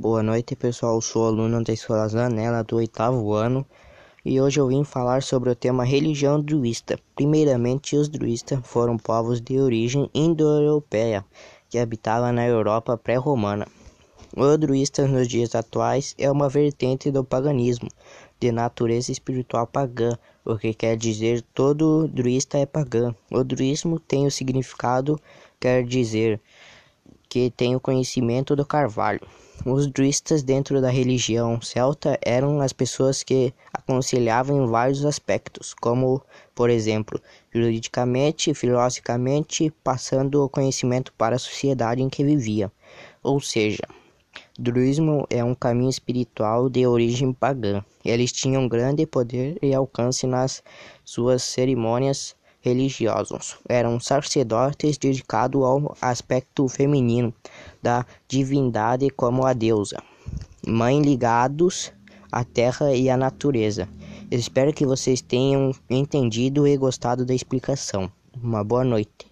Boa noite, pessoal. Sou aluno da Escola Zanella do oitavo ano e hoje eu vim falar sobre o tema religião druista. Primeiramente, os druistas foram povos de origem indo-europeia que habitavam na Europa pré-romana. O druista nos dias atuais é uma vertente do paganismo de natureza espiritual pagã, o que quer dizer todo druista é pagã. O druismo tem o significado quer dizer que tem o conhecimento do carvalho. Os druistas dentro da religião celta eram as pessoas que aconselhavam em vários aspectos, como, por exemplo, juridicamente, filosoficamente, passando o conhecimento para a sociedade em que vivia. Ou seja, druismo é um caminho espiritual de origem pagã. Eles tinham grande poder e alcance nas suas cerimônias religiosos. Eram sacerdotes dedicados ao aspecto feminino da divindade como a deusa, mãe ligados à terra e à natureza. Espero que vocês tenham entendido e gostado da explicação. Uma boa noite.